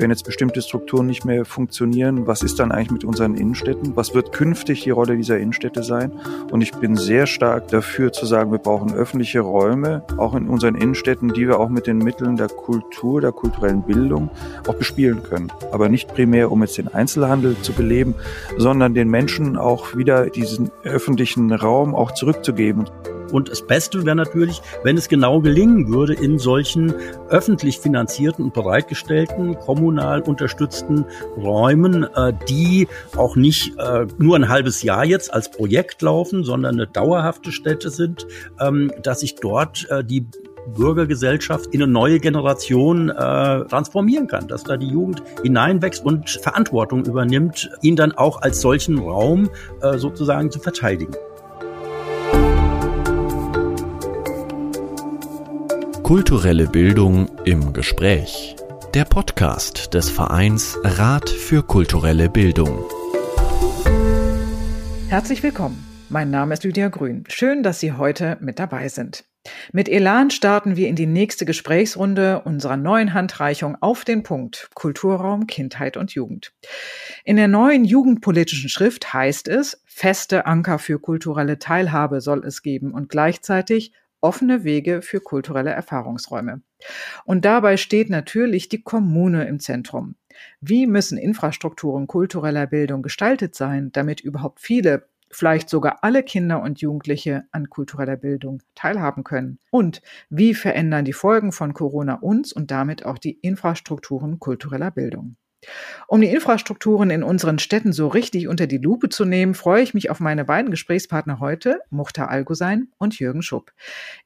wenn jetzt bestimmte Strukturen nicht mehr funktionieren, was ist dann eigentlich mit unseren Innenstädten? Was wird künftig die Rolle dieser Innenstädte sein? Und ich bin sehr stark dafür zu sagen, wir brauchen öffentliche Räume, auch in unseren Innenstädten, die wir auch mit den Mitteln der Kultur, der kulturellen Bildung auch bespielen können. Aber nicht primär, um jetzt den Einzelhandel zu beleben, sondern den Menschen auch wieder diesen öffentlichen Raum auch zurückzugeben. Und das Beste wäre natürlich, wenn es genau gelingen würde, in solchen öffentlich finanzierten und bereitgestellten, kommunal unterstützten Räumen, äh, die auch nicht äh, nur ein halbes Jahr jetzt als Projekt laufen, sondern eine dauerhafte Stätte sind, ähm, dass sich dort äh, die Bürgergesellschaft in eine neue Generation äh, transformieren kann, dass da die Jugend hineinwächst und Verantwortung übernimmt, ihn dann auch als solchen Raum äh, sozusagen zu verteidigen. Kulturelle Bildung im Gespräch. Der Podcast des Vereins Rat für kulturelle Bildung. Herzlich willkommen. Mein Name ist Lydia Grün. Schön, dass Sie heute mit dabei sind. Mit Elan starten wir in die nächste Gesprächsrunde unserer neuen Handreichung auf den Punkt Kulturraum, Kindheit und Jugend. In der neuen jugendpolitischen Schrift heißt es, feste Anker für kulturelle Teilhabe soll es geben und gleichzeitig offene Wege für kulturelle Erfahrungsräume. Und dabei steht natürlich die Kommune im Zentrum. Wie müssen Infrastrukturen kultureller Bildung gestaltet sein, damit überhaupt viele, vielleicht sogar alle Kinder und Jugendliche an kultureller Bildung teilhaben können? Und wie verändern die Folgen von Corona uns und damit auch die Infrastrukturen kultureller Bildung? Um die Infrastrukturen in unseren Städten so richtig unter die Lupe zu nehmen, freue ich mich auf meine beiden Gesprächspartner heute, Muchtar Algusein und Jürgen Schupp.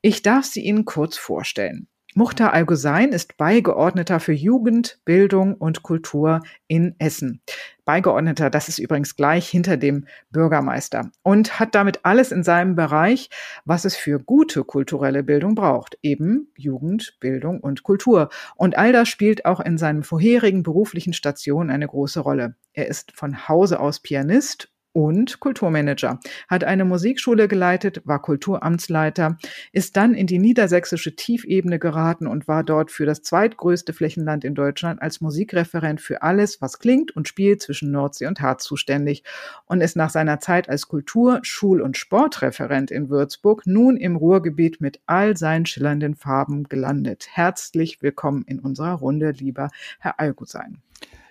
Ich darf sie Ihnen kurz vorstellen. Muchtar Algosein ist Beigeordneter für Jugend, Bildung und Kultur in Essen. Beigeordneter, das ist übrigens gleich hinter dem Bürgermeister und hat damit alles in seinem Bereich, was es für gute kulturelle Bildung braucht. Eben Jugend, Bildung und Kultur. Und all das spielt auch in seinen vorherigen beruflichen Stationen eine große Rolle. Er ist von Hause aus Pianist und Kulturmanager, hat eine Musikschule geleitet, war Kulturamtsleiter, ist dann in die niedersächsische Tiefebene geraten und war dort für das zweitgrößte Flächenland in Deutschland als Musikreferent für alles, was klingt und spielt zwischen Nordsee und Harz zuständig und ist nach seiner Zeit als Kultur-, Schul- und Sportreferent in Würzburg nun im Ruhrgebiet mit all seinen schillernden Farben gelandet. Herzlich willkommen in unserer Runde, lieber Herr Algusein.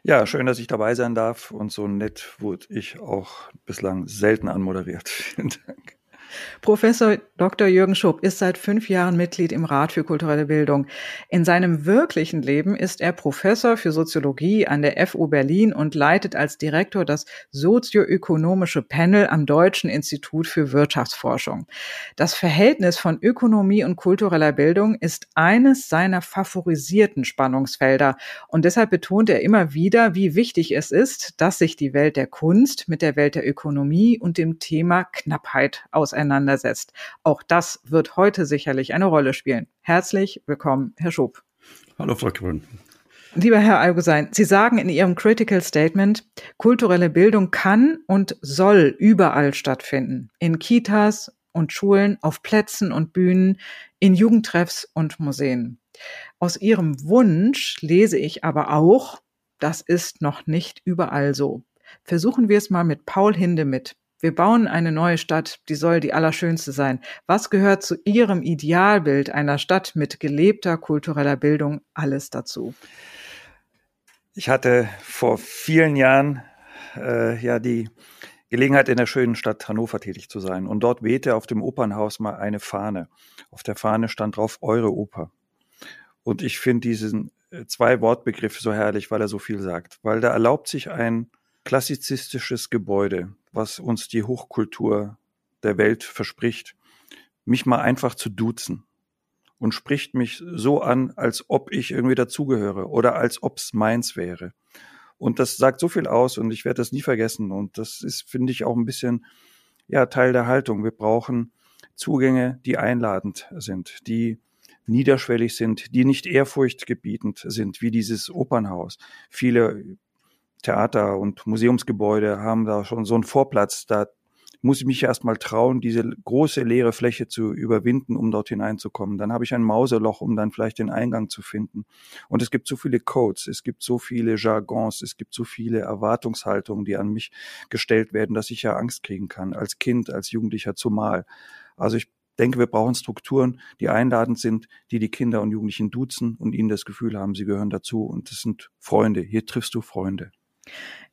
Ja, schön, dass ich dabei sein darf und so nett wurde ich auch bislang selten anmoderiert. Vielen Dank. Professor Dr. Jürgen Schupp ist seit fünf Jahren Mitglied im Rat für kulturelle Bildung. In seinem wirklichen Leben ist er Professor für Soziologie an der FU Berlin und leitet als Direktor das sozioökonomische Panel am Deutschen Institut für Wirtschaftsforschung. Das Verhältnis von Ökonomie und kultureller Bildung ist eines seiner favorisierten Spannungsfelder und deshalb betont er immer wieder, wie wichtig es ist, dass sich die Welt der Kunst mit der Welt der Ökonomie und dem Thema Knappheit auseinandersetzt auseinandersetzt. Auch das wird heute sicherlich eine Rolle spielen. Herzlich willkommen, Herr Schob. Hallo, Frau Grün. Lieber Herr Algosein, Sie sagen in Ihrem Critical Statement, kulturelle Bildung kann und soll überall stattfinden. In Kitas und Schulen, auf Plätzen und Bühnen, in Jugendtreffs und Museen. Aus Ihrem Wunsch lese ich aber auch, das ist noch nicht überall so. Versuchen wir es mal mit Paul Hinde mit wir bauen eine neue Stadt, die soll die allerschönste sein. Was gehört zu Ihrem Idealbild einer Stadt mit gelebter kultureller Bildung alles dazu? Ich hatte vor vielen Jahren äh, ja die Gelegenheit, in der schönen Stadt Hannover tätig zu sein. Und dort wehte auf dem Opernhaus mal eine Fahne. Auf der Fahne stand drauf Eure Oper. Und ich finde diesen äh, zwei Wortbegriff so herrlich, weil er so viel sagt. Weil da erlaubt sich ein klassizistisches Gebäude, was uns die Hochkultur der Welt verspricht, mich mal einfach zu duzen und spricht mich so an, als ob ich irgendwie dazugehöre oder als ob's meins wäre. Und das sagt so viel aus und ich werde das nie vergessen. Und das ist, finde ich, auch ein bisschen ja Teil der Haltung. Wir brauchen Zugänge, die einladend sind, die niederschwellig sind, die nicht ehrfurchtgebietend sind, wie dieses Opernhaus. Viele Theater und Museumsgebäude haben da schon so einen Vorplatz. Da muss ich mich erstmal trauen, diese große leere Fläche zu überwinden, um dort hineinzukommen. Dann habe ich ein Mauseloch, um dann vielleicht den Eingang zu finden. Und es gibt so viele Codes, es gibt so viele Jargons, es gibt so viele Erwartungshaltungen, die an mich gestellt werden, dass ich ja Angst kriegen kann, als Kind, als Jugendlicher zumal. Also ich denke, wir brauchen Strukturen, die einladend sind, die die Kinder und Jugendlichen duzen und ihnen das Gefühl haben, sie gehören dazu und das sind Freunde. Hier triffst du Freunde.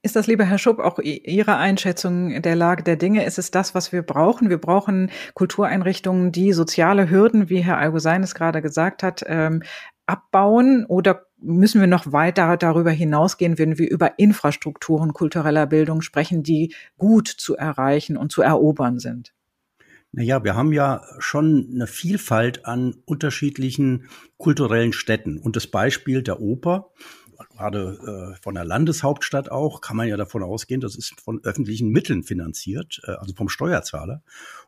Ist das, lieber Herr Schupp, auch Ihre Einschätzung der Lage der Dinge? Ist es das, was wir brauchen? Wir brauchen Kultureinrichtungen, die soziale Hürden, wie Herr Algosein es gerade gesagt hat, ähm, abbauen oder müssen wir noch weiter darüber hinausgehen, wenn wir über Infrastrukturen kultureller Bildung sprechen, die gut zu erreichen und zu erobern sind? Naja, wir haben ja schon eine Vielfalt an unterschiedlichen kulturellen Städten. Und das Beispiel der Oper, gerade äh, von der Landeshauptstadt auch, kann man ja davon ausgehen, das ist von öffentlichen Mitteln finanziert, äh, also vom Steuerzahler.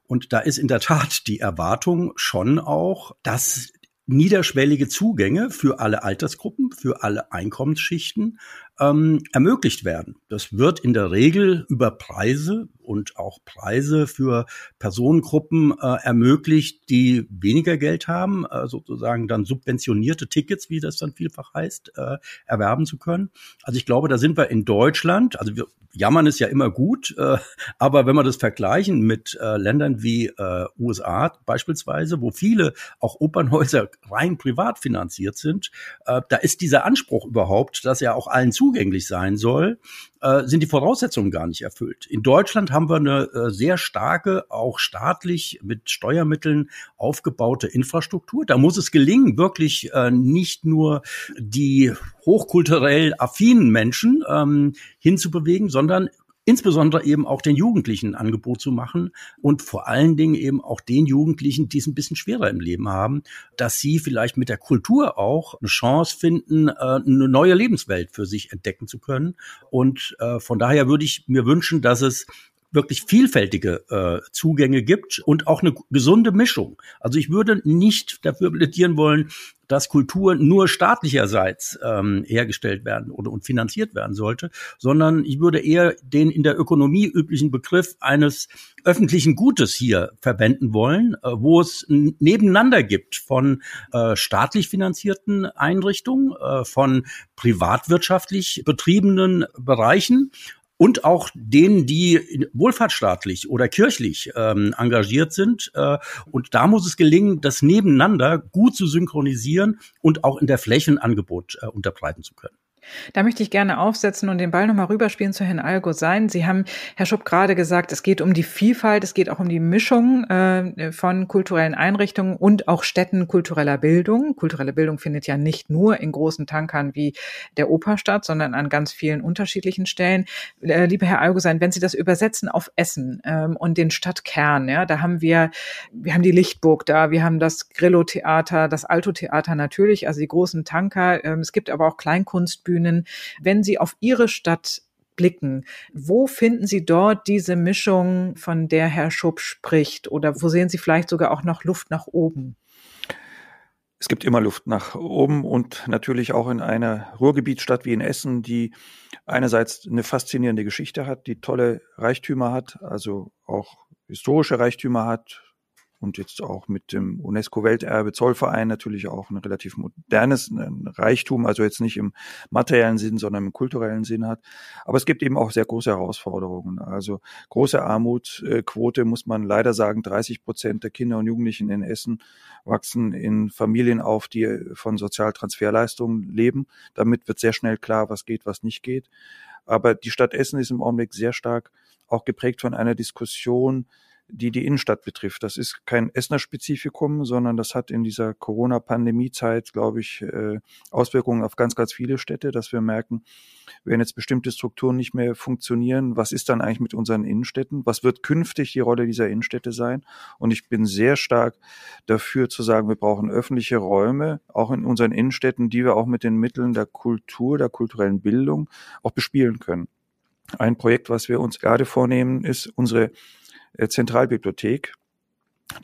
Und da ist in der Tat die Erwartung schon auch, dass niederschwellige Zugänge für alle Altersgruppen, für alle Einkommensschichten ähm, ermöglicht werden. Das wird in der Regel über Preise und auch Preise für Personengruppen äh, ermöglicht, die weniger Geld haben, äh, sozusagen dann subventionierte Tickets, wie das dann vielfach heißt, äh, erwerben zu können. Also ich glaube, da sind wir in Deutschland, also wir jammern ist ja immer gut, äh, aber wenn wir das vergleichen mit äh, Ländern wie äh, USA beispielsweise, wo viele auch Opernhäuser rein privat finanziert sind, äh, da ist dieser Anspruch überhaupt, dass er auch allen zu zugänglich sein soll, äh, sind die Voraussetzungen gar nicht erfüllt. In Deutschland haben wir eine äh, sehr starke, auch staatlich mit Steuermitteln aufgebaute Infrastruktur. Da muss es gelingen, wirklich äh, nicht nur die hochkulturell affinen Menschen ähm, hinzubewegen, sondern insbesondere eben auch den Jugendlichen ein Angebot zu machen und vor allen Dingen eben auch den Jugendlichen, die es ein bisschen schwerer im Leben haben, dass sie vielleicht mit der Kultur auch eine Chance finden, äh, eine neue Lebenswelt für sich entdecken zu können. Und von daher würde ich mir wünschen, dass es wirklich vielfältige äh, Zugänge gibt und auch eine gesunde Mischung. Also ich würde nicht dafür plädieren wollen, dass Kultur nur staatlicherseits ähm, hergestellt werden oder und finanziert werden sollte, sondern ich würde eher den in der Ökonomie üblichen Begriff eines öffentlichen Gutes hier verwenden wollen, äh, wo es nebeneinander gibt von äh, staatlich finanzierten Einrichtungen, äh, von privatwirtschaftlich betriebenen Bereichen und auch denen, die wohlfahrtsstaatlich oder kirchlich ähm, engagiert sind. Äh, und da muss es gelingen, das nebeneinander gut zu synchronisieren und auch in der Flächenangebot äh, unterbreiten zu können. Da möchte ich gerne aufsetzen und den Ball nochmal rüberspielen zu Herrn Algo sein. Sie haben, Herr Schupp, gerade gesagt, es geht um die Vielfalt, es geht auch um die Mischung äh, von kulturellen Einrichtungen und auch Städten kultureller Bildung. Kulturelle Bildung findet ja nicht nur in großen Tankern wie der Oper statt, sondern an ganz vielen unterschiedlichen Stellen. Äh, lieber Herr Algo sein, wenn Sie das übersetzen auf Essen ähm, und den Stadtkern, ja, da haben wir, wir haben die Lichtburg da, wir haben das Grillo-Theater, das Alto-Theater natürlich, also die großen Tanker. Ähm, es gibt aber auch Kleinkunstbühnen Bühnen. Wenn Sie auf Ihre Stadt blicken, wo finden Sie dort diese Mischung, von der Herr Schupp spricht? Oder wo sehen Sie vielleicht sogar auch noch Luft nach oben? Es gibt immer Luft nach oben und natürlich auch in einer Ruhrgebietsstadt wie in Essen, die einerseits eine faszinierende Geschichte hat, die tolle Reichtümer hat, also auch historische Reichtümer hat, und jetzt auch mit dem UNESCO-Welterbe Zollverein natürlich auch ein relativ modernes Reichtum, also jetzt nicht im materiellen Sinn, sondern im kulturellen Sinn hat. Aber es gibt eben auch sehr große Herausforderungen. Also große Armutquote muss man leider sagen, 30 Prozent der Kinder und Jugendlichen in Essen wachsen in Familien auf, die von Sozialtransferleistungen leben. Damit wird sehr schnell klar, was geht, was nicht geht. Aber die Stadt Essen ist im Augenblick sehr stark auch geprägt von einer Diskussion, die die Innenstadt betrifft. Das ist kein Essener Spezifikum, sondern das hat in dieser Corona-Pandemie-Zeit, glaube ich, äh, Auswirkungen auf ganz, ganz viele Städte, dass wir merken, wenn jetzt bestimmte Strukturen nicht mehr funktionieren, was ist dann eigentlich mit unseren Innenstädten? Was wird künftig die Rolle dieser Innenstädte sein? Und ich bin sehr stark dafür zu sagen, wir brauchen öffentliche Räume, auch in unseren Innenstädten, die wir auch mit den Mitteln der Kultur, der kulturellen Bildung auch bespielen können. Ein Projekt, was wir uns gerade vornehmen, ist unsere Zentralbibliothek,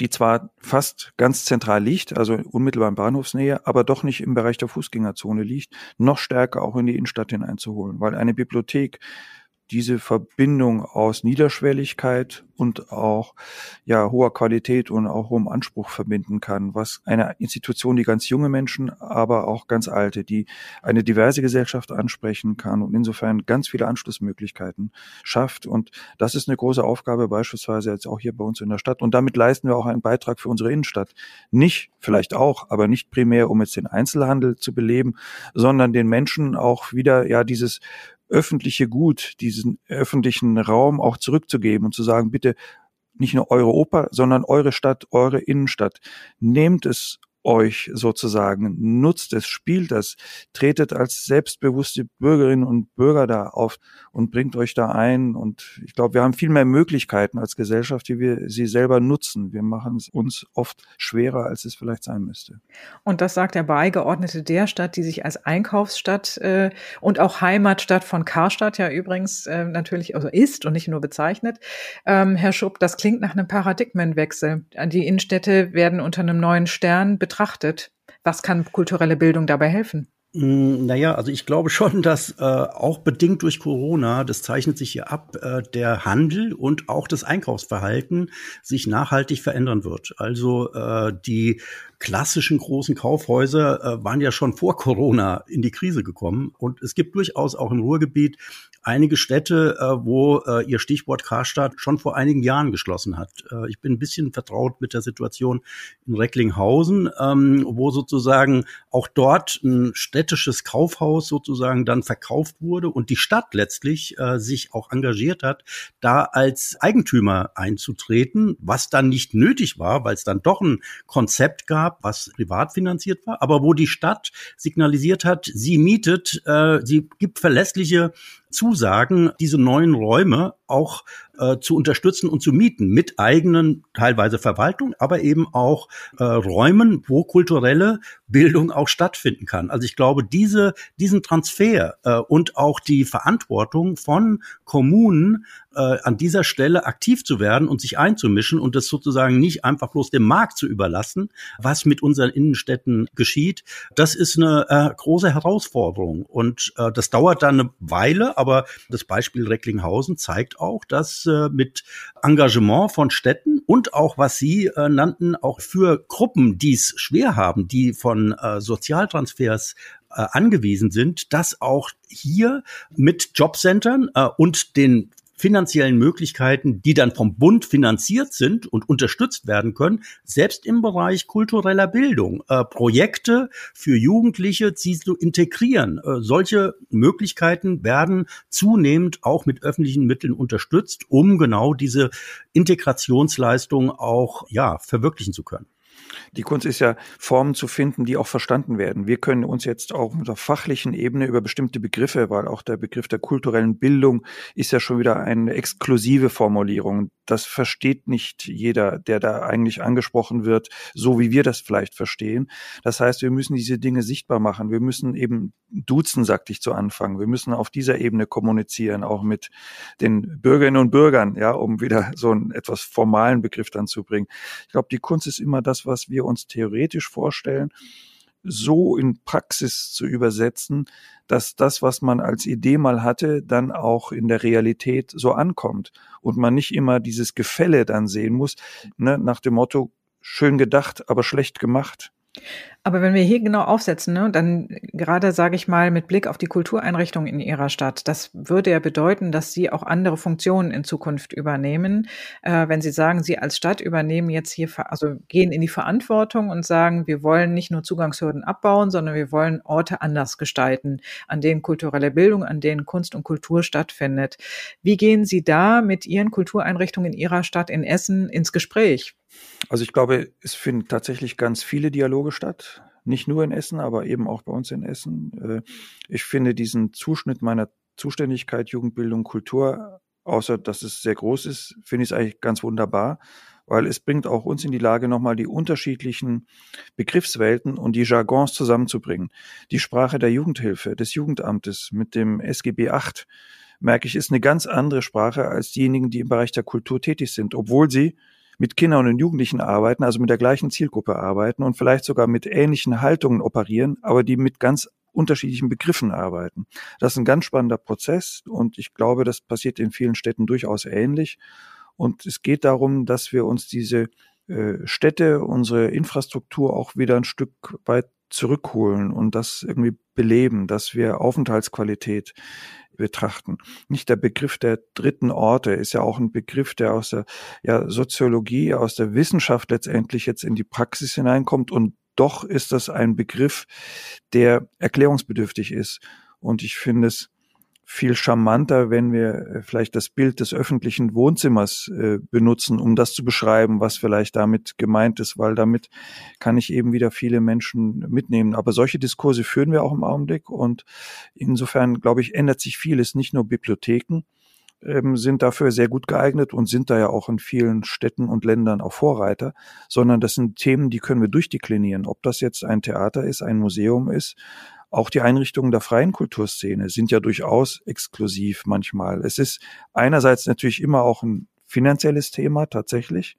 die zwar fast ganz zentral liegt, also unmittelbar in Bahnhofsnähe, aber doch nicht im Bereich der Fußgängerzone liegt, noch stärker auch in die Innenstadt hineinzuholen, weil eine Bibliothek diese Verbindung aus Niederschwelligkeit und auch ja hoher Qualität und auch hohem Anspruch verbinden kann, was eine Institution, die ganz junge Menschen, aber auch ganz alte, die eine diverse Gesellschaft ansprechen kann und insofern ganz viele Anschlussmöglichkeiten schafft. Und das ist eine große Aufgabe beispielsweise jetzt auch hier bei uns in der Stadt. Und damit leisten wir auch einen Beitrag für unsere Innenstadt. Nicht, vielleicht auch, aber nicht primär, um jetzt den Einzelhandel zu beleben, sondern den Menschen auch wieder ja dieses öffentliche Gut, diesen öffentlichen Raum auch zurückzugeben und zu sagen, bitte nicht nur eure Oper, sondern eure Stadt, eure Innenstadt. Nehmt es euch sozusagen, nutzt es, spielt es, tretet als selbstbewusste Bürgerinnen und Bürger da auf und bringt euch da ein. Und ich glaube, wir haben viel mehr Möglichkeiten als Gesellschaft, wie wir sie selber nutzen. Wir machen es uns oft schwerer, als es vielleicht sein müsste. Und das sagt der Beigeordnete der Stadt, die sich als Einkaufsstadt äh, und auch Heimatstadt von Karstadt ja übrigens äh, natürlich also ist und nicht nur bezeichnet. Ähm, Herr Schupp, das klingt nach einem Paradigmenwechsel. Die Innenstädte werden unter einem neuen Stern betrachtet betrachtet. Was kann kulturelle Bildung dabei helfen? Mm, naja, also ich glaube schon, dass äh, auch bedingt durch Corona, das zeichnet sich hier ab, äh, der Handel und auch das Einkaufsverhalten sich nachhaltig verändern wird. Also äh, die klassischen großen Kaufhäuser äh, waren ja schon vor Corona in die Krise gekommen. Und es gibt durchaus auch im Ruhrgebiet einige Städte, äh, wo äh, ihr Stichwort Karstadt schon vor einigen Jahren geschlossen hat. Äh, ich bin ein bisschen vertraut mit der Situation in Recklinghausen, ähm, wo sozusagen auch dort ein städtisches Kaufhaus sozusagen dann verkauft wurde und die Stadt letztlich äh, sich auch engagiert hat, da als Eigentümer einzutreten, was dann nicht nötig war, weil es dann doch ein Konzept gab, was privat finanziert war, aber wo die Stadt signalisiert hat, sie mietet, äh, sie gibt verlässliche Zusagen, diese neuen Räume auch äh, zu unterstützen und zu mieten mit eigenen teilweise Verwaltung, aber eben auch äh, Räumen, wo kulturelle Bildung auch stattfinden kann. Also ich glaube, diese, diesen Transfer äh, und auch die Verantwortung von Kommunen äh, an dieser Stelle aktiv zu werden und sich einzumischen und das sozusagen nicht einfach bloß dem Markt zu überlassen, was mit unseren Innenstädten geschieht, das ist eine äh, große Herausforderung und äh, das dauert dann eine Weile, aber das Beispiel Recklinghausen zeigt auch, dass äh, mit Engagement von Städten und auch, was Sie äh, nannten, auch für Gruppen, die es schwer haben, die von äh, Sozialtransfers äh, angewiesen sind, dass auch hier mit Jobcentern äh, und den finanziellen Möglichkeiten, die dann vom Bund finanziert sind und unterstützt werden können, selbst im Bereich kultureller Bildung, äh, Projekte für Jugendliche zu integrieren. Äh, solche Möglichkeiten werden zunehmend auch mit öffentlichen Mitteln unterstützt, um genau diese Integrationsleistung auch ja verwirklichen zu können. Die Kunst ist ja, Formen zu finden, die auch verstanden werden. Wir können uns jetzt auch mit der fachlichen Ebene über bestimmte Begriffe, weil auch der Begriff der kulturellen Bildung ist ja schon wieder eine exklusive Formulierung. Das versteht nicht jeder, der da eigentlich angesprochen wird, so wie wir das vielleicht verstehen. Das heißt, wir müssen diese Dinge sichtbar machen. Wir müssen eben duzen, sagte ich zu Anfang. Wir müssen auf dieser Ebene kommunizieren, auch mit den Bürgerinnen und Bürgern, ja, um wieder so einen etwas formalen Begriff dann zu bringen. Ich glaube, die Kunst ist immer das, was wir uns theoretisch vorstellen, so in Praxis zu übersetzen, dass das, was man als Idee mal hatte, dann auch in der Realität so ankommt und man nicht immer dieses Gefälle dann sehen muss, ne, nach dem Motto, schön gedacht, aber schlecht gemacht. Aber wenn wir hier genau aufsetzen, ne, dann gerade sage ich mal mit Blick auf die Kultureinrichtungen in Ihrer Stadt, das würde ja bedeuten, dass Sie auch andere Funktionen in Zukunft übernehmen. Äh, wenn Sie sagen, Sie als Stadt übernehmen jetzt hier, also gehen in die Verantwortung und sagen, wir wollen nicht nur Zugangshürden abbauen, sondern wir wollen Orte anders gestalten, an denen kulturelle Bildung, an denen Kunst und Kultur stattfindet. Wie gehen Sie da mit Ihren Kultureinrichtungen in Ihrer Stadt in Essen ins Gespräch? Also ich glaube, es finden tatsächlich ganz viele Dialoge statt. Nicht nur in Essen, aber eben auch bei uns in Essen. Äh, ich finde diesen Zuschnitt meiner Zuständigkeit Jugendbildung, Kultur, außer dass es sehr groß ist, finde ich es eigentlich ganz wunderbar, weil es bringt auch uns in die Lage, nochmal die unterschiedlichen Begriffswelten und die Jargons zusammenzubringen. Die Sprache der Jugendhilfe, des Jugendamtes mit dem SGB 8, merke ich, ist eine ganz andere Sprache als diejenigen, die im Bereich der Kultur tätig sind, obwohl sie mit Kindern und Jugendlichen arbeiten, also mit der gleichen Zielgruppe arbeiten und vielleicht sogar mit ähnlichen Haltungen operieren, aber die mit ganz unterschiedlichen Begriffen arbeiten. Das ist ein ganz spannender Prozess und ich glaube, das passiert in vielen Städten durchaus ähnlich. Und es geht darum, dass wir uns diese äh, Städte, unsere Infrastruktur auch wieder ein Stück weit zurückholen und das irgendwie beleben, dass wir Aufenthaltsqualität betrachten. Nicht der Begriff der dritten Orte ist ja auch ein Begriff, der aus der ja, Soziologie, aus der Wissenschaft letztendlich jetzt in die Praxis hineinkommt und doch ist das ein Begriff, der erklärungsbedürftig ist. Und ich finde es viel charmanter, wenn wir äh, vielleicht das Bild des öffentlichen Wohnzimmers äh, benutzen, um das zu beschreiben, was vielleicht damit gemeint ist, weil damit kann ich eben wieder viele Menschen mitnehmen. Aber solche Diskurse führen wir auch im Augenblick und insofern, glaube ich, ändert sich vieles. Nicht nur Bibliotheken ähm, sind dafür sehr gut geeignet und sind da ja auch in vielen Städten und Ländern auch Vorreiter, sondern das sind Themen, die können wir durchdeklinieren. Ob das jetzt ein Theater ist, ein Museum ist, auch die Einrichtungen der freien Kulturszene sind ja durchaus exklusiv manchmal. Es ist einerseits natürlich immer auch ein finanzielles Thema tatsächlich,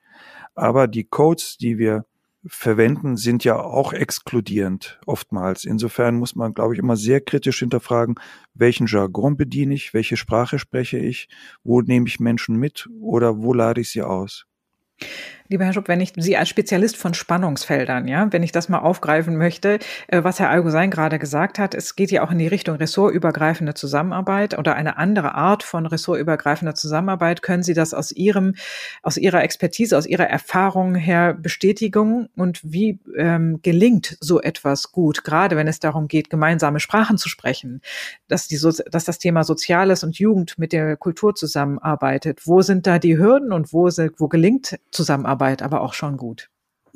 aber die Codes, die wir verwenden, sind ja auch exkludierend oftmals. Insofern muss man, glaube ich, immer sehr kritisch hinterfragen, welchen Jargon bediene ich, welche Sprache spreche ich, wo nehme ich Menschen mit oder wo lade ich sie aus. Lieber Herr Schupp, wenn ich Sie als Spezialist von Spannungsfeldern, ja, wenn ich das mal aufgreifen möchte, äh, was Herr Algosein gerade gesagt hat, es geht ja auch in die Richtung ressortübergreifende Zusammenarbeit oder eine andere Art von ressortübergreifender Zusammenarbeit. Können Sie das aus Ihrem, aus Ihrer Expertise, aus Ihrer Erfahrung her bestätigen? Und wie ähm, gelingt so etwas gut, gerade wenn es darum geht, gemeinsame Sprachen zu sprechen, dass, die, dass das Thema Soziales und Jugend mit der Kultur zusammenarbeitet? Wo sind da die Hürden und wo, wo gelingt Zusammenarbeit? Arbeit aber auch schon gut.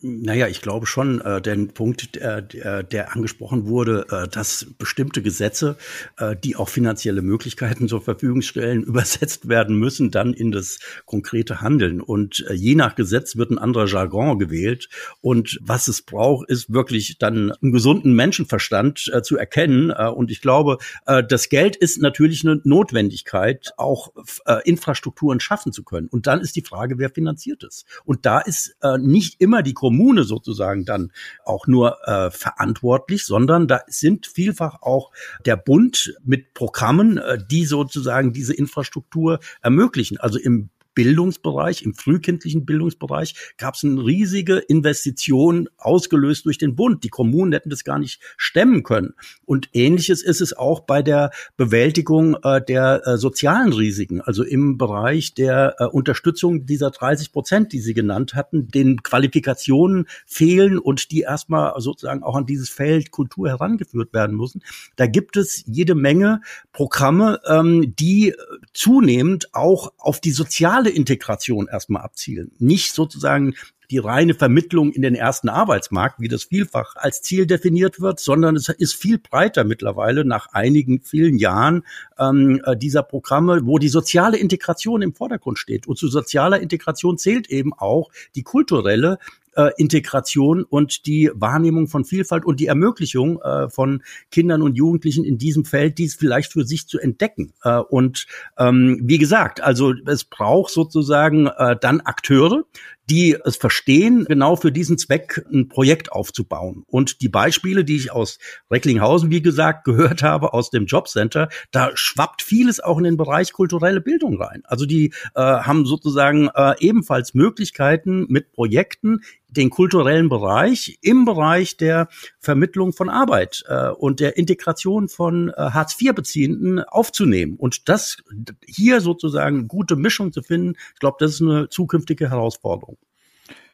Naja, ich glaube schon, äh, der Punkt, äh, der, angesprochen wurde, äh, dass bestimmte Gesetze, äh, die auch finanzielle Möglichkeiten zur Verfügung stellen, übersetzt werden müssen dann in das konkrete Handeln. Und äh, je nach Gesetz wird ein anderer Jargon gewählt. Und was es braucht, ist wirklich dann einen gesunden Menschenverstand äh, zu erkennen. Äh, und ich glaube, äh, das Geld ist natürlich eine Notwendigkeit, auch äh, Infrastrukturen schaffen zu können. Und dann ist die Frage, wer finanziert es? Und da ist äh, nicht immer die Kommune sozusagen dann auch nur äh, verantwortlich, sondern da sind vielfach auch der Bund mit Programmen, äh, die sozusagen diese Infrastruktur ermöglichen. Also im Bildungsbereich, im frühkindlichen Bildungsbereich, gab es eine riesige Investition ausgelöst durch den Bund. Die Kommunen hätten das gar nicht stemmen können. Und ähnliches ist es auch bei der Bewältigung äh, der äh, sozialen Risiken, also im Bereich der äh, Unterstützung dieser 30 Prozent, die Sie genannt hatten, den Qualifikationen fehlen und die erstmal sozusagen auch an dieses Feld Kultur herangeführt werden müssen. Da gibt es jede Menge Programme, ähm, die zunehmend auch auf die soziale soziale Integration erstmal abzielen. Nicht sozusagen die reine Vermittlung in den ersten Arbeitsmarkt, wie das vielfach als Ziel definiert wird, sondern es ist viel breiter mittlerweile nach einigen vielen Jahren ähm, äh, dieser Programme, wo die soziale Integration im Vordergrund steht. Und zu sozialer Integration zählt eben auch die kulturelle äh, Integration und die Wahrnehmung von Vielfalt und die Ermöglichung äh, von Kindern und Jugendlichen in diesem Feld, dies vielleicht für sich zu entdecken. Äh, und ähm, wie gesagt, also es braucht sozusagen äh, dann Akteure, die es verstehen, genau für diesen Zweck ein Projekt aufzubauen. Und die Beispiele, die ich aus Recklinghausen, wie gesagt, gehört habe, aus dem Jobcenter, da schwappt vieles auch in den Bereich kulturelle Bildung rein. Also die äh, haben sozusagen äh, ebenfalls Möglichkeiten mit Projekten den kulturellen Bereich im Bereich der Vermittlung von Arbeit äh, und der Integration von äh, Hartz-IV-Beziehenden aufzunehmen. Und das hier sozusagen gute Mischung zu finden, ich glaube, das ist eine zukünftige Herausforderung.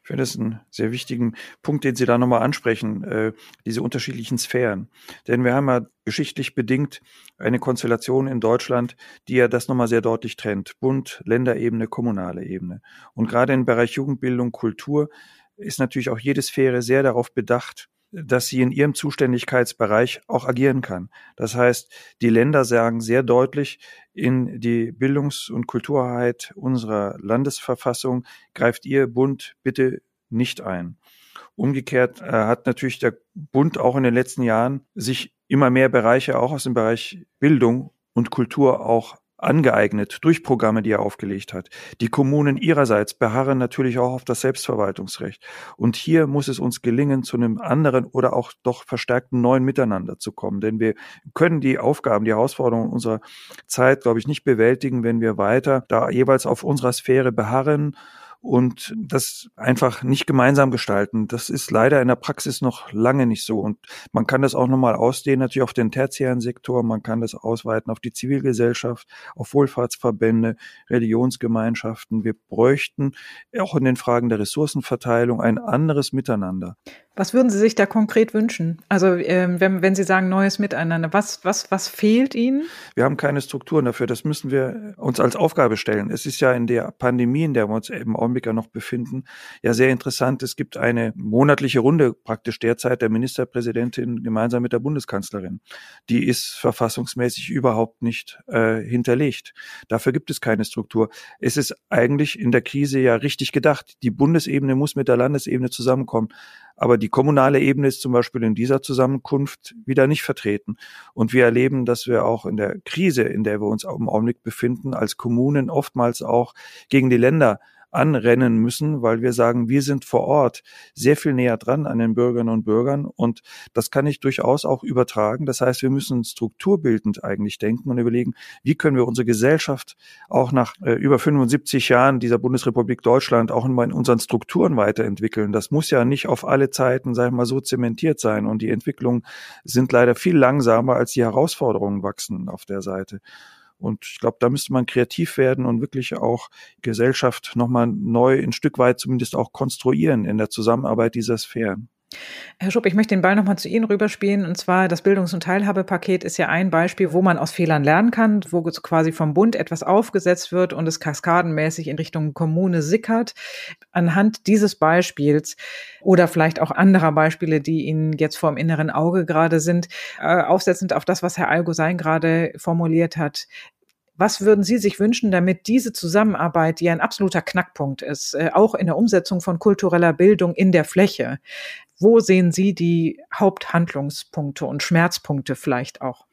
Ich finde es einen sehr wichtigen Punkt, den Sie da nochmal ansprechen, äh, diese unterschiedlichen Sphären. Denn wir haben ja geschichtlich bedingt eine Konstellation in Deutschland, die ja das nochmal sehr deutlich trennt. Bund, Länderebene, kommunale Ebene. Und gerade im Bereich Jugendbildung, Kultur ist natürlich auch jede Sphäre sehr darauf bedacht, dass sie in ihrem Zuständigkeitsbereich auch agieren kann. Das heißt, die Länder sagen sehr deutlich, in die Bildungs- und Kulturheit unserer Landesverfassung greift ihr Bund bitte nicht ein. Umgekehrt äh, hat natürlich der Bund auch in den letzten Jahren sich immer mehr Bereiche auch aus dem Bereich Bildung und Kultur auch angeeignet durch Programme, die er aufgelegt hat. Die Kommunen ihrerseits beharren natürlich auch auf das Selbstverwaltungsrecht. Und hier muss es uns gelingen, zu einem anderen oder auch doch verstärkten neuen Miteinander zu kommen. Denn wir können die Aufgaben, die Herausforderungen unserer Zeit, glaube ich, nicht bewältigen, wenn wir weiter da jeweils auf unserer Sphäre beharren und das einfach nicht gemeinsam gestalten. Das ist leider in der Praxis noch lange nicht so. Und man kann das auch nochmal ausdehnen, natürlich auf den tertiären Sektor, man kann das ausweiten auf die Zivilgesellschaft, auf Wohlfahrtsverbände, Religionsgemeinschaften. Wir bräuchten auch in den Fragen der Ressourcenverteilung ein anderes Miteinander. Was würden Sie sich da konkret wünschen? Also ähm, wenn, wenn Sie sagen neues Miteinander, was, was, was fehlt Ihnen? Wir haben keine Strukturen dafür. Das müssen wir uns als Aufgabe stellen. Es ist ja in der Pandemie, in der wir uns im Augenblick ja noch befinden, ja sehr interessant. Es gibt eine monatliche Runde praktisch derzeit der Ministerpräsidentin gemeinsam mit der Bundeskanzlerin. Die ist verfassungsmäßig überhaupt nicht äh, hinterlegt. Dafür gibt es keine Struktur. Es ist eigentlich in der Krise ja richtig gedacht. Die Bundesebene muss mit der Landesebene zusammenkommen. Aber die kommunale Ebene ist zum Beispiel in dieser Zusammenkunft wieder nicht vertreten. Und wir erleben, dass wir auch in der Krise, in der wir uns im Augenblick befinden, als Kommunen oftmals auch gegen die Länder anrennen müssen, weil wir sagen, wir sind vor Ort sehr viel näher dran an den Bürgerinnen und Bürgern und das kann ich durchaus auch übertragen. Das heißt, wir müssen strukturbildend eigentlich denken und überlegen, wie können wir unsere Gesellschaft auch nach äh, über 75 Jahren dieser Bundesrepublik Deutschland auch in unseren Strukturen weiterentwickeln. Das muss ja nicht auf alle Zeiten, sag ich mal, so zementiert sein und die Entwicklungen sind leider viel langsamer als die Herausforderungen wachsen auf der Seite. Und ich glaube, da müsste man kreativ werden und wirklich auch Gesellschaft nochmal neu ein Stück weit zumindest auch konstruieren in der Zusammenarbeit dieser Sphären. Herr Schupp, ich möchte den Ball nochmal zu Ihnen rüberspielen. Und zwar das Bildungs- und Teilhabepaket ist ja ein Beispiel, wo man aus Fehlern lernen kann, wo quasi vom Bund etwas aufgesetzt wird und es kaskadenmäßig in Richtung Kommune sickert. Anhand dieses Beispiels oder vielleicht auch anderer Beispiele, die Ihnen jetzt vor dem inneren Auge gerade sind, äh, aufsetzend auf das, was Herr Algosein gerade formuliert hat, was würden Sie sich wünschen, damit diese Zusammenarbeit, die ein absoluter Knackpunkt ist, äh, auch in der Umsetzung von kultureller Bildung in der Fläche, wo sehen Sie die Haupthandlungspunkte und Schmerzpunkte vielleicht auch?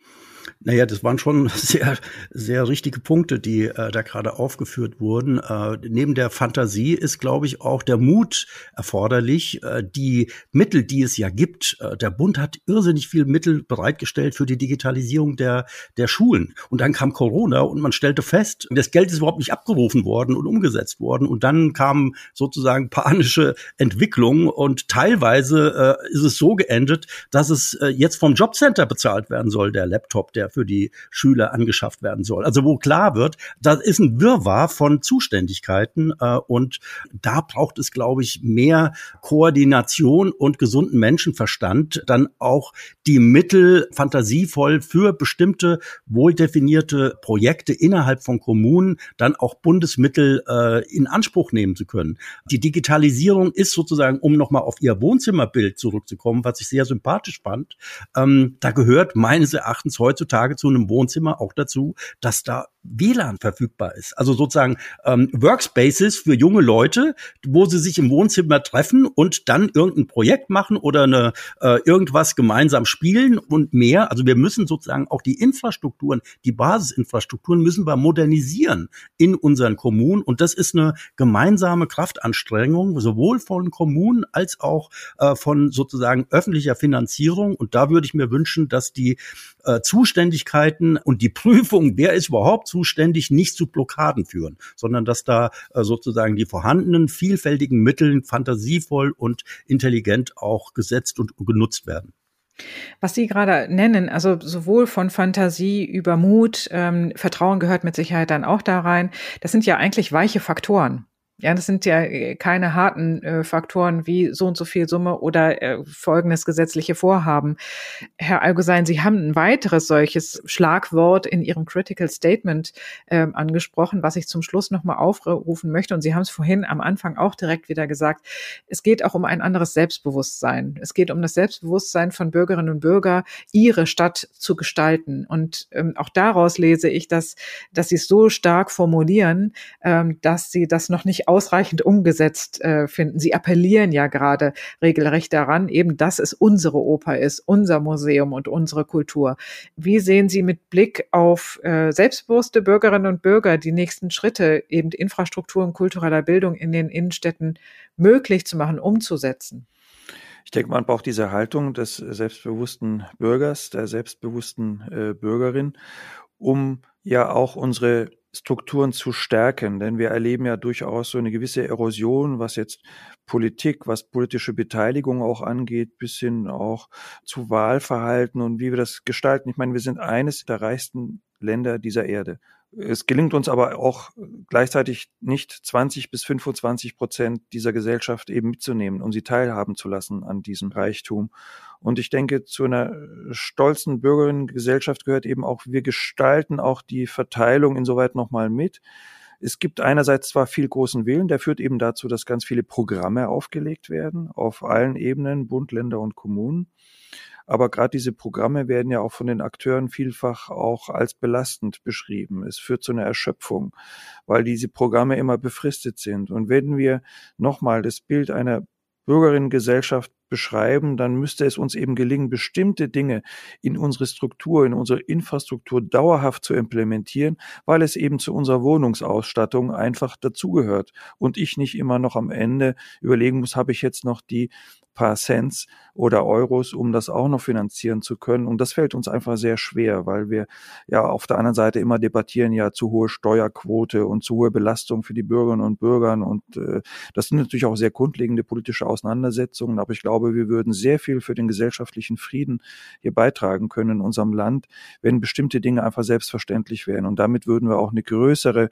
Naja, das waren schon sehr, sehr richtige Punkte, die äh, da gerade aufgeführt wurden. Äh, neben der Fantasie ist, glaube ich, auch der Mut erforderlich. Äh, die Mittel, die es ja gibt, äh, der Bund hat irrsinnig viel Mittel bereitgestellt für die Digitalisierung der, der Schulen. Und dann kam Corona und man stellte fest, das Geld ist überhaupt nicht abgerufen worden und umgesetzt worden. Und dann kamen sozusagen panische Entwicklungen und teilweise äh, ist es so geendet, dass es äh, jetzt vom Jobcenter bezahlt werden soll, der Laptop der für die Schüler angeschafft werden soll. Also wo klar wird, da ist ein Wirrwarr von Zuständigkeiten äh, und da braucht es, glaube ich, mehr Koordination und gesunden Menschenverstand, dann auch die Mittel fantasievoll für bestimmte wohldefinierte Projekte innerhalb von Kommunen dann auch Bundesmittel äh, in Anspruch nehmen zu können. Die Digitalisierung ist sozusagen, um nochmal auf Ihr Wohnzimmerbild zurückzukommen, was ich sehr sympathisch fand, ähm, da gehört meines Erachtens heutzutage heutzutage zu einem Wohnzimmer auch dazu, dass da WLAN verfügbar ist. Also sozusagen ähm, Workspaces für junge Leute, wo sie sich im Wohnzimmer treffen und dann irgendein Projekt machen oder eine, äh, irgendwas gemeinsam spielen und mehr. Also wir müssen sozusagen auch die Infrastrukturen, die Basisinfrastrukturen müssen wir modernisieren in unseren Kommunen. Und das ist eine gemeinsame Kraftanstrengung, sowohl von Kommunen als auch äh, von sozusagen öffentlicher Finanzierung. Und da würde ich mir wünschen, dass die äh, Zuständigkeiten und die Prüfung, wer ist überhaupt zuständig, nicht zu Blockaden führen, sondern dass da äh, sozusagen die vorhandenen vielfältigen Mittel fantasievoll und intelligent auch gesetzt und genutzt werden. Was Sie gerade nennen, also sowohl von Fantasie über Mut, ähm, Vertrauen gehört mit Sicherheit dann auch da rein. Das sind ja eigentlich weiche Faktoren. Ja, das sind ja äh, keine harten äh, Faktoren wie so und so viel Summe oder äh, folgendes gesetzliche Vorhaben. Herr Algosein, Sie haben ein weiteres solches Schlagwort in Ihrem Critical Statement äh, angesprochen, was ich zum Schluss nochmal aufrufen möchte. Und Sie haben es vorhin am Anfang auch direkt wieder gesagt. Es geht auch um ein anderes Selbstbewusstsein. Es geht um das Selbstbewusstsein von Bürgerinnen und Bürgern, ihre Stadt zu gestalten. Und ähm, auch daraus lese ich, dass, dass Sie es so stark formulieren, ähm, dass Sie das noch nicht ausreichend umgesetzt äh, finden. Sie appellieren ja gerade regelrecht daran, eben, dass es unsere Oper ist, unser Museum und unsere Kultur. Wie sehen Sie mit Blick auf äh, selbstbewusste Bürgerinnen und Bürger die nächsten Schritte, eben Infrastruktur und kultureller Bildung in den Innenstädten möglich zu machen, umzusetzen? Ich denke, man braucht diese Haltung des selbstbewussten Bürgers, der selbstbewussten äh, Bürgerin, um ja auch unsere Strukturen zu stärken, denn wir erleben ja durchaus so eine gewisse Erosion, was jetzt Politik, was politische Beteiligung auch angeht, bis hin auch zu Wahlverhalten und wie wir das gestalten. Ich meine, wir sind eines der reichsten Länder dieser Erde. Es gelingt uns aber auch gleichzeitig nicht 20 bis 25 Prozent dieser Gesellschaft eben mitzunehmen und sie teilhaben zu lassen an diesem Reichtum. Und ich denke, zu einer stolzen Bürgerinnengesellschaft gehört eben auch, wir gestalten auch die Verteilung insoweit nochmal mit. Es gibt einerseits zwar viel großen Willen, der führt eben dazu, dass ganz viele Programme aufgelegt werden auf allen Ebenen, Bund, Länder und Kommunen. Aber gerade diese Programme werden ja auch von den Akteuren vielfach auch als belastend beschrieben. Es führt zu einer Erschöpfung, weil diese Programme immer befristet sind. Und wenn wir nochmal das Bild einer Bürgerinnengesellschaft beschreiben, dann müsste es uns eben gelingen, bestimmte Dinge in unsere Struktur, in unsere Infrastruktur dauerhaft zu implementieren, weil es eben zu unserer Wohnungsausstattung einfach dazugehört und ich nicht immer noch am Ende überlegen muss, habe ich jetzt noch die paar Cents oder Euros, um das auch noch finanzieren zu können. Und das fällt uns einfach sehr schwer, weil wir ja auf der anderen Seite immer debattieren, ja zu hohe Steuerquote und zu hohe Belastung für die Bürgerinnen und Bürger. Und äh, das sind natürlich auch sehr grundlegende politische Auseinandersetzungen. Aber ich glaube, wir würden sehr viel für den gesellschaftlichen Frieden hier beitragen können in unserem Land, wenn bestimmte Dinge einfach selbstverständlich wären. Und damit würden wir auch eine größere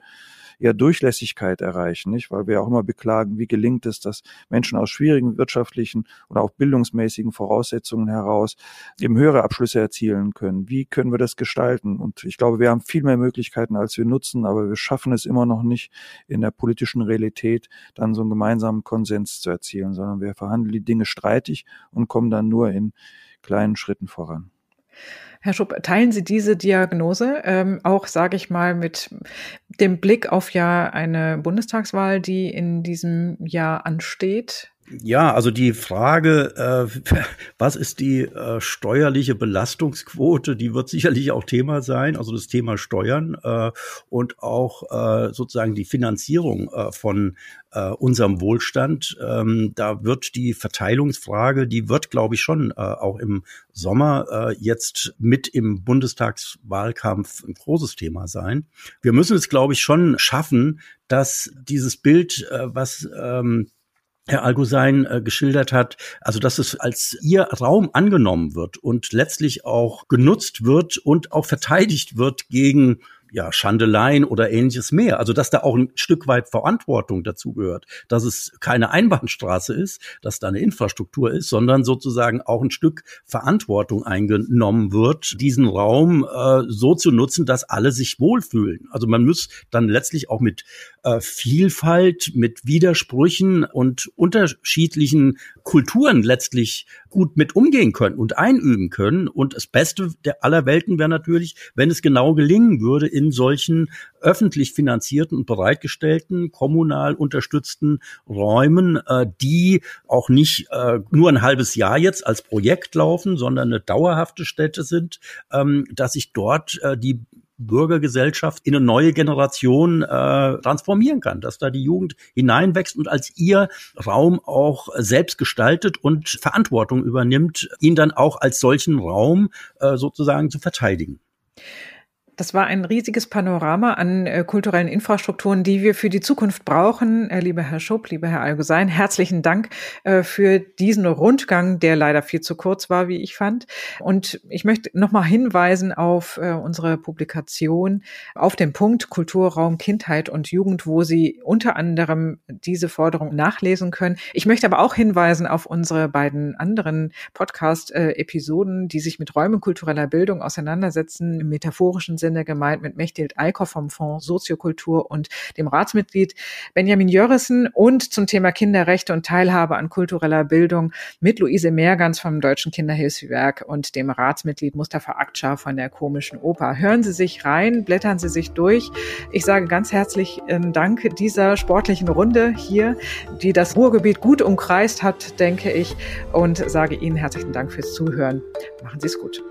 ja Durchlässigkeit erreichen, nicht? Weil wir auch immer beklagen, wie gelingt es, dass Menschen aus schwierigen wirtschaftlichen oder auch bildungsmäßigen Voraussetzungen heraus eben höhere Abschlüsse erzielen können. Wie können wir das gestalten? Und ich glaube, wir haben viel mehr Möglichkeiten, als wir nutzen, aber wir schaffen es immer noch nicht in der politischen Realität dann so einen gemeinsamen Konsens zu erzielen, sondern wir verhandeln die Dinge streitig und kommen dann nur in kleinen Schritten voran. Herr Schupp, teilen Sie diese Diagnose ähm, auch, sage ich mal, mit dem Blick auf ja eine Bundestagswahl, die in diesem Jahr ansteht? Ja, also die Frage, äh, was ist die äh, steuerliche Belastungsquote, die wird sicherlich auch Thema sein, also das Thema Steuern äh, und auch äh, sozusagen die Finanzierung äh, von äh, unserem Wohlstand. Ähm, da wird die Verteilungsfrage, die wird, glaube ich, schon auch im Sommer jetzt mit im Bundestagswahlkampf ein großes Thema sein. Wir müssen es, glaube ich, schon schaffen, dass dieses Bild, was ähm, Herr Algusein äh, geschildert hat, also dass es als ihr Raum angenommen wird und letztlich auch genutzt wird und auch verteidigt wird gegen ja, Schandeleien oder ähnliches mehr. Also dass da auch ein Stück weit Verantwortung dazu gehört, dass es keine Einbahnstraße ist, dass da eine Infrastruktur ist, sondern sozusagen auch ein Stück Verantwortung eingenommen wird, diesen Raum äh, so zu nutzen, dass alle sich wohlfühlen. Also man muss dann letztlich auch mit äh, Vielfalt, mit Widersprüchen und unterschiedlichen Kulturen letztlich gut mit umgehen können und einüben können. Und das Beste der aller Welten wäre natürlich, wenn es genau gelingen würde, in solchen öffentlich finanzierten und bereitgestellten, kommunal unterstützten Räumen, äh, die auch nicht äh, nur ein halbes Jahr jetzt als Projekt laufen, sondern eine dauerhafte Stätte sind, ähm, dass sich dort die Bürgergesellschaft in eine neue Generation äh, transformieren kann, dass da die Jugend hineinwächst und als ihr Raum auch selbst gestaltet und Verantwortung übernimmt, ihn dann auch als solchen Raum äh, sozusagen zu verteidigen. Das war ein riesiges Panorama an äh, kulturellen Infrastrukturen, die wir für die Zukunft brauchen. Äh, lieber Herr Schupp, lieber Herr Algesein, herzlichen Dank äh, für diesen Rundgang, der leider viel zu kurz war, wie ich fand. Und ich möchte nochmal hinweisen auf äh, unsere Publikation auf den Punkt Kulturraum Kindheit und Jugend, wo Sie unter anderem diese Forderung nachlesen können. Ich möchte aber auch hinweisen auf unsere beiden anderen Podcast-Episoden, die sich mit Räumen kultureller Bildung auseinandersetzen, im metaphorischen Sinne Sinne gemeint mit Mechthild Eickhoff vom Fonds Soziokultur und dem Ratsmitglied Benjamin Jörissen und zum Thema Kinderrechte und Teilhabe an kultureller Bildung mit Luise Mehrgans vom Deutschen Kinderhilfswerk und dem Ratsmitglied Mustafa Akça von der Komischen Oper. Hören Sie sich rein, blättern Sie sich durch. Ich sage ganz herzlich Dank dieser sportlichen Runde hier, die das Ruhrgebiet gut umkreist hat, denke ich, und sage Ihnen herzlichen Dank fürs Zuhören. Machen Sie es gut.